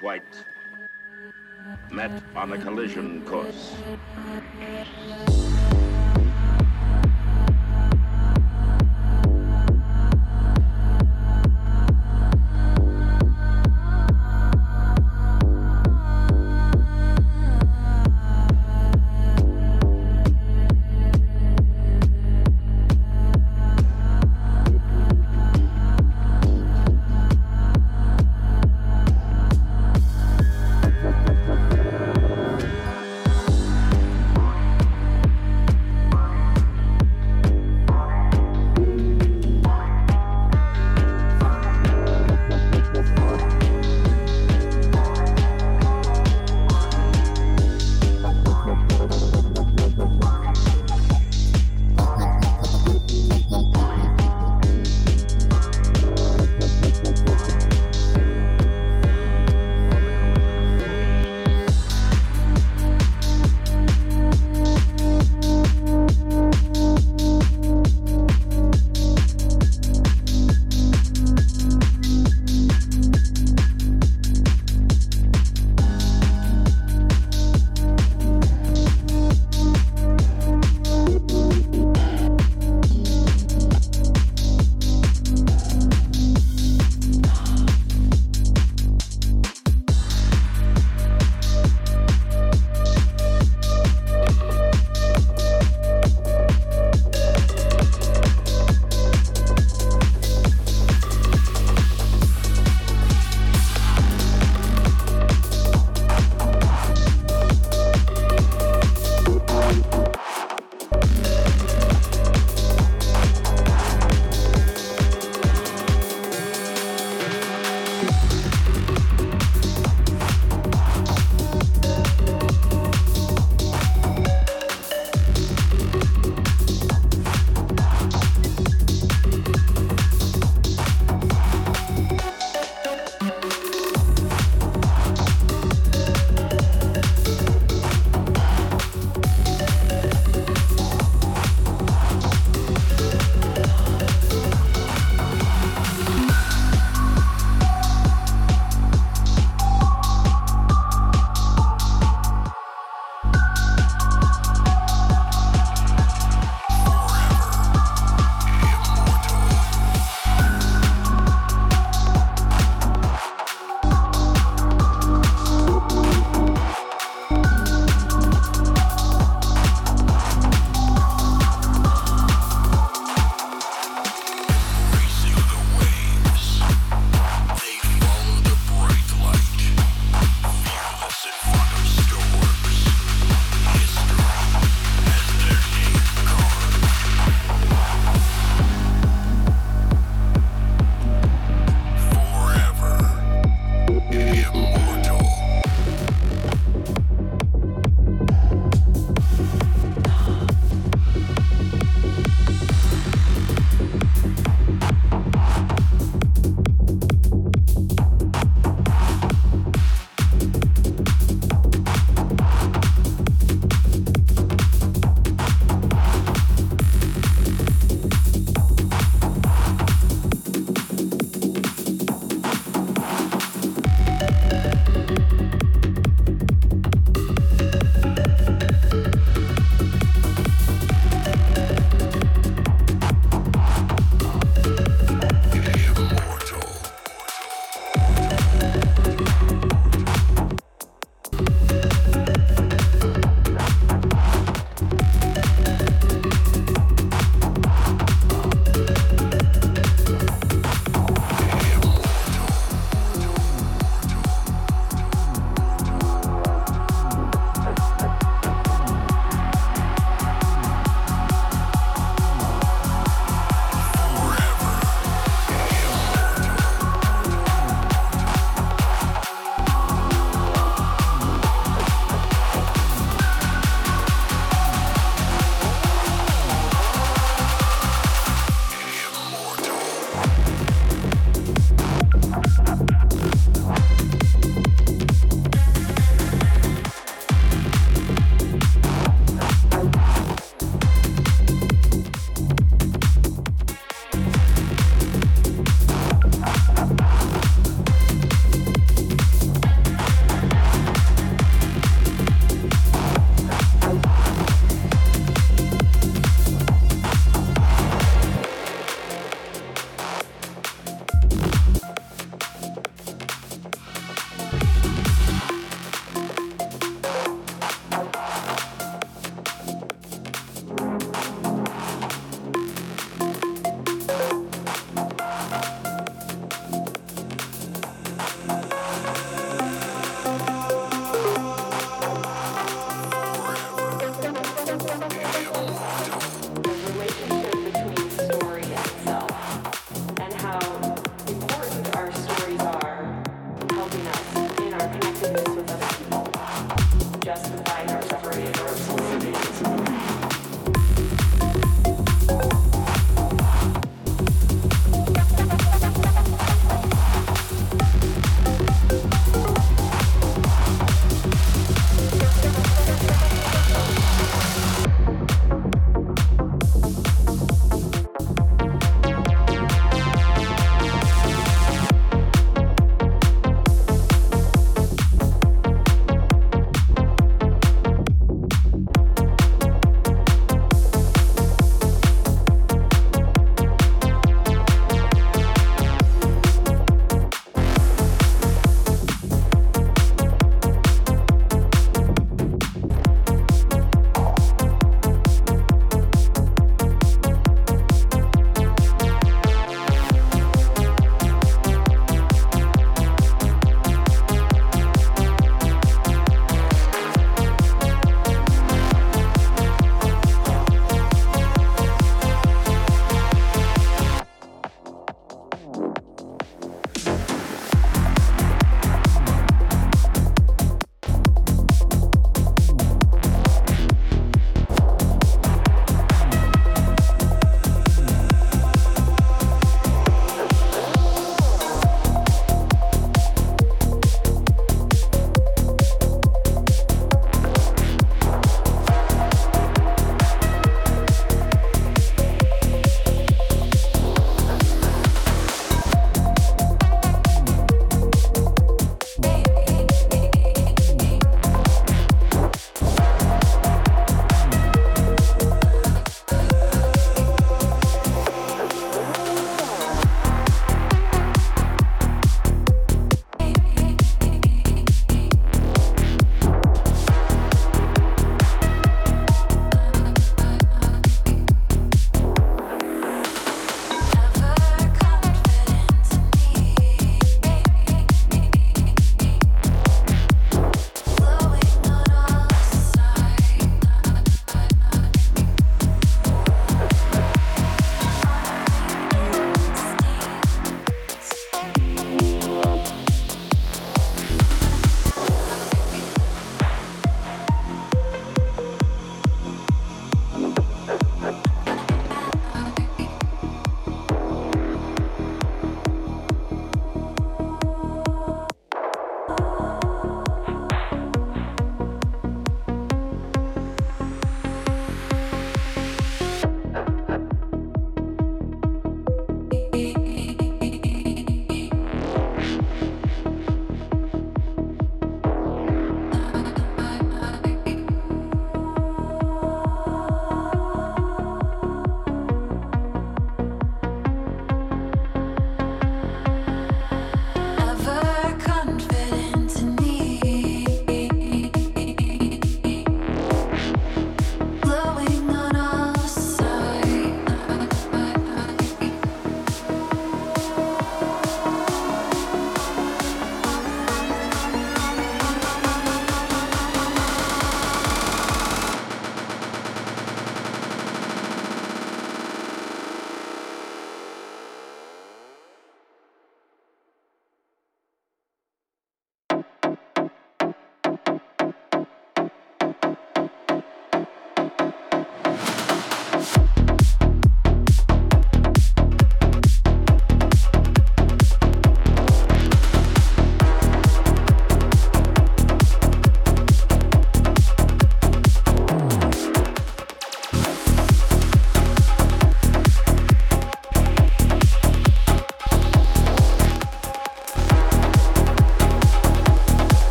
white met on a collision course.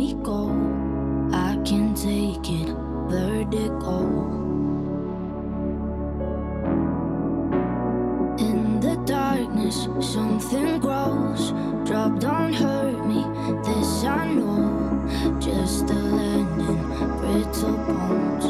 me go. I can take it vertical. In the darkness, something grows. Drop don't hurt me. This I know. Just a landing, brittle bones.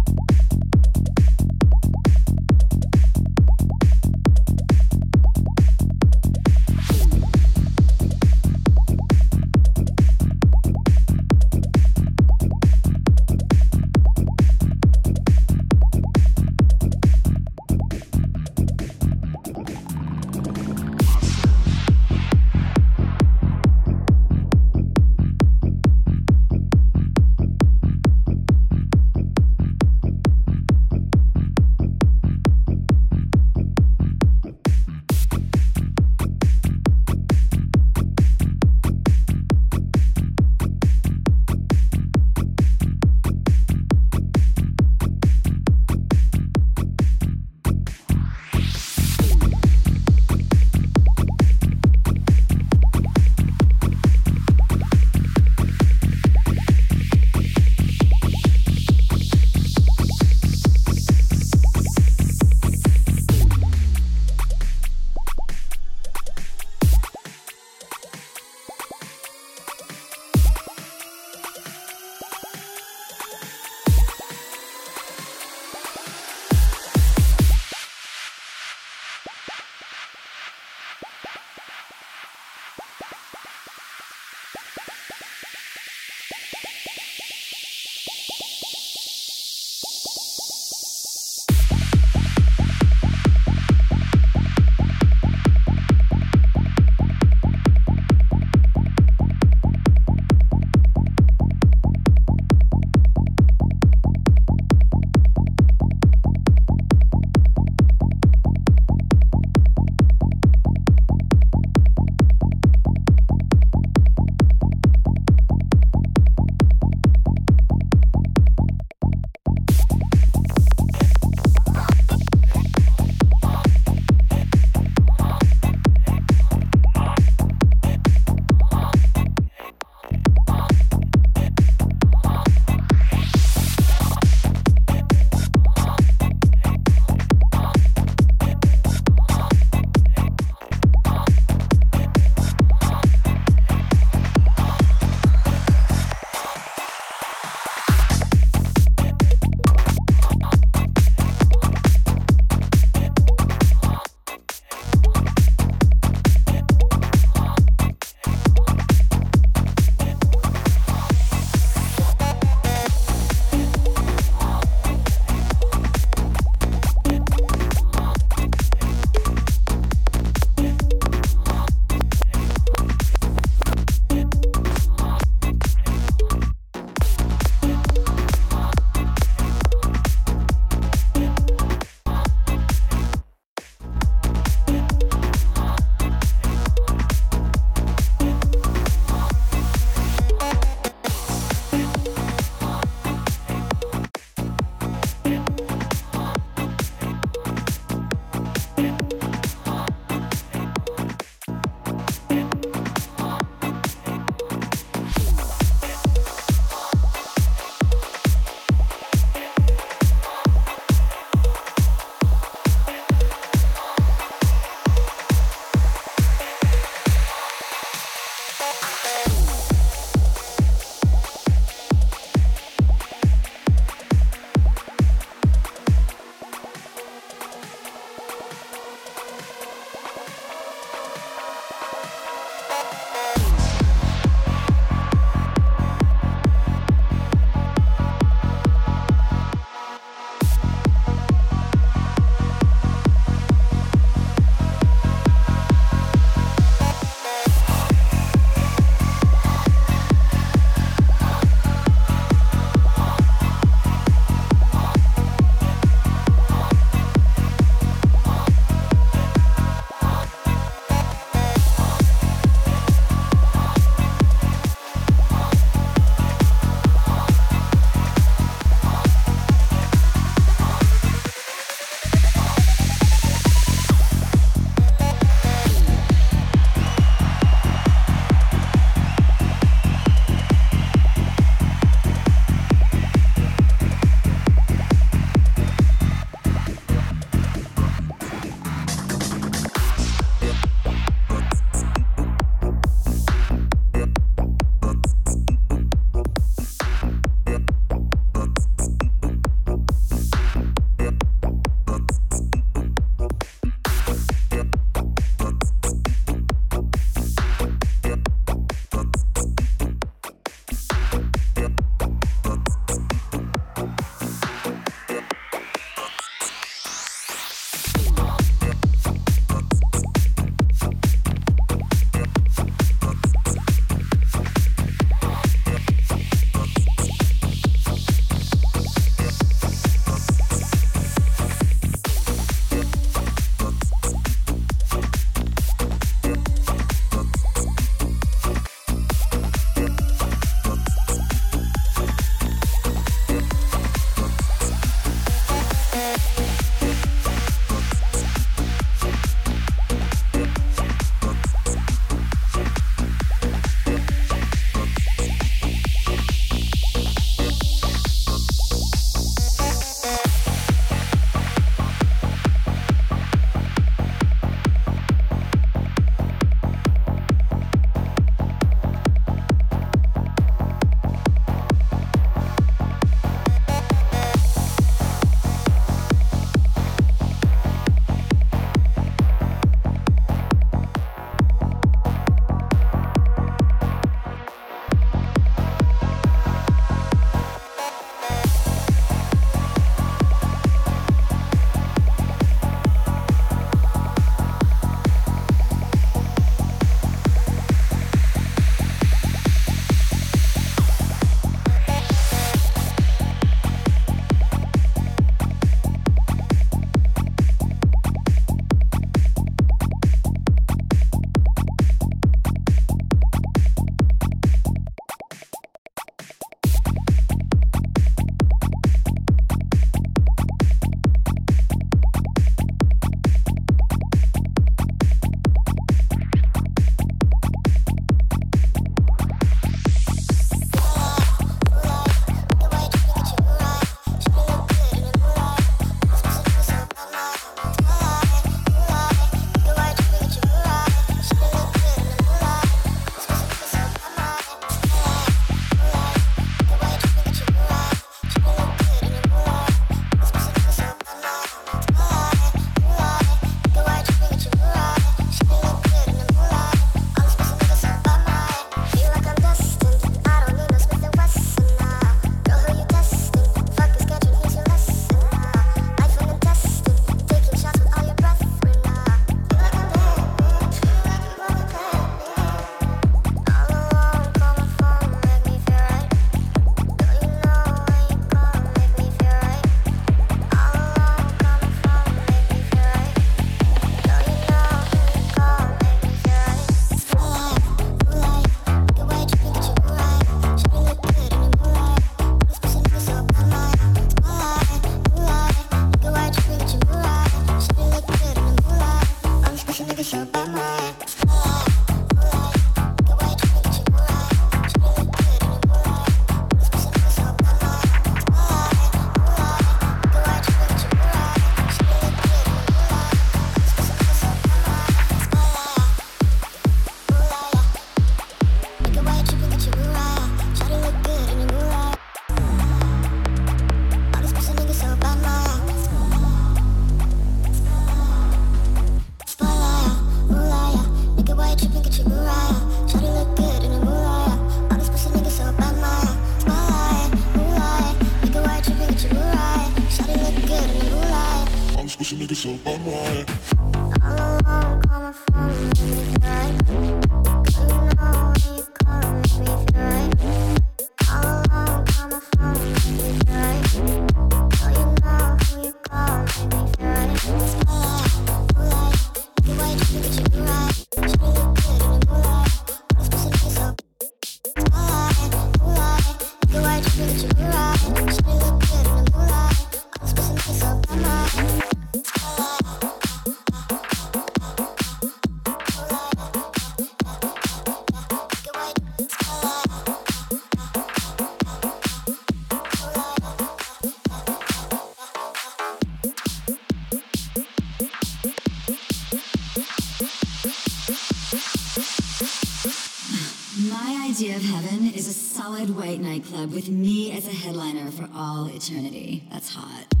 solid white nightclub with me as a headliner for all eternity. That's hot.